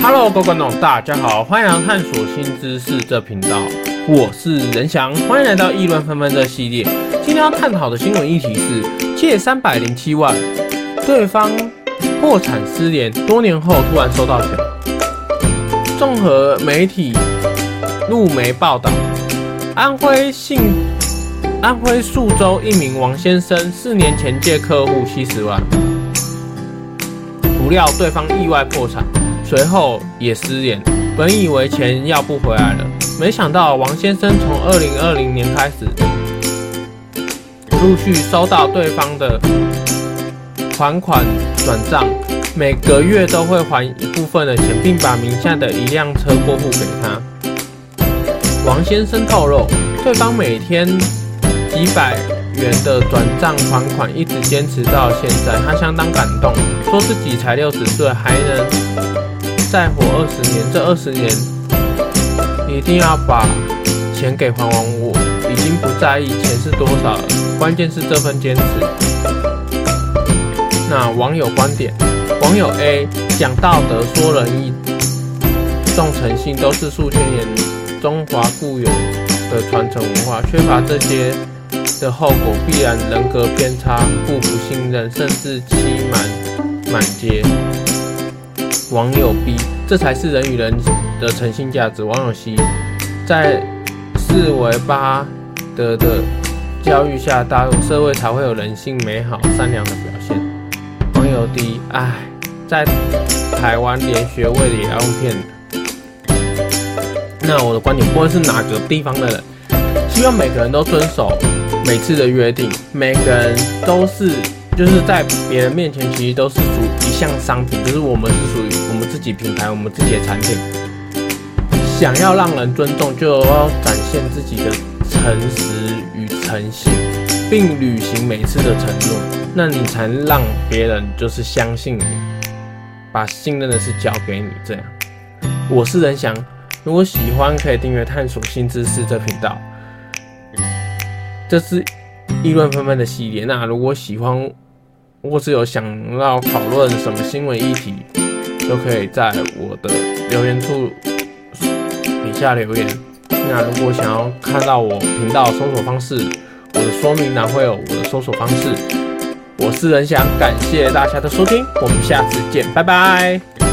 Hello，各位观众，大家好，欢迎来探索新知识这频道，我是仁翔，欢迎来到议论纷纷这系列。今天要探讨的新闻议题是借三百零七万，对方破产失联，多年后突然收到钱。综合媒体陆媒报道，安徽信安徽宿州一名王先生四年前借客户七十万，不料对方意外破产。随后也失联，本以为钱要不回来了，没想到王先生从二零二零年开始，陆续收到对方的还款转账，每个月都会还一部分的钱，并把名下的一辆车过户给他。王先生透露，对方每天几百元的转账还款，一直坚持到现在，他相当感动，说自己才六十岁还能。再活二十年，这二十年一定要把钱给还完。我已经不在意钱是多少了，关键是这份坚持。那网友观点：网友 A 讲道德、说仁义、重诚信，都是数千年中华固有的传承文化，缺乏这些的后果，必然人格偏差、互不信任，甚至欺瞒满街。网友 B，这才是人与人的诚信价值。网友 C，在四维八德的教育下，大陆社会才会有人性美好、善良的表现。网友 D，唉，在台湾连学位也要用骗的。那我的观点，不论是哪个地方的人，希望每个人都遵守每次的约定，每个人都是。就是在别人面前，其实都是属一项商品，就是我们是属于我们自己品牌、我们自己的产品。想要让人尊重，就要展现自己的诚实与诚信，并履行每次的承诺，那你才让别人就是相信你，把信任的事交给你。这样，我是任翔，如果喜欢可以订阅探索新知识这频道。这是议论纷纷的系列，那如果喜欢。或是有想要讨论什么新闻议题，都可以在我的留言处底下留言。那如果想要看到我频道搜索方式，我的说明栏会有我的搜索方式。我是仁翔，感谢大家的收听，我们下次见，拜拜。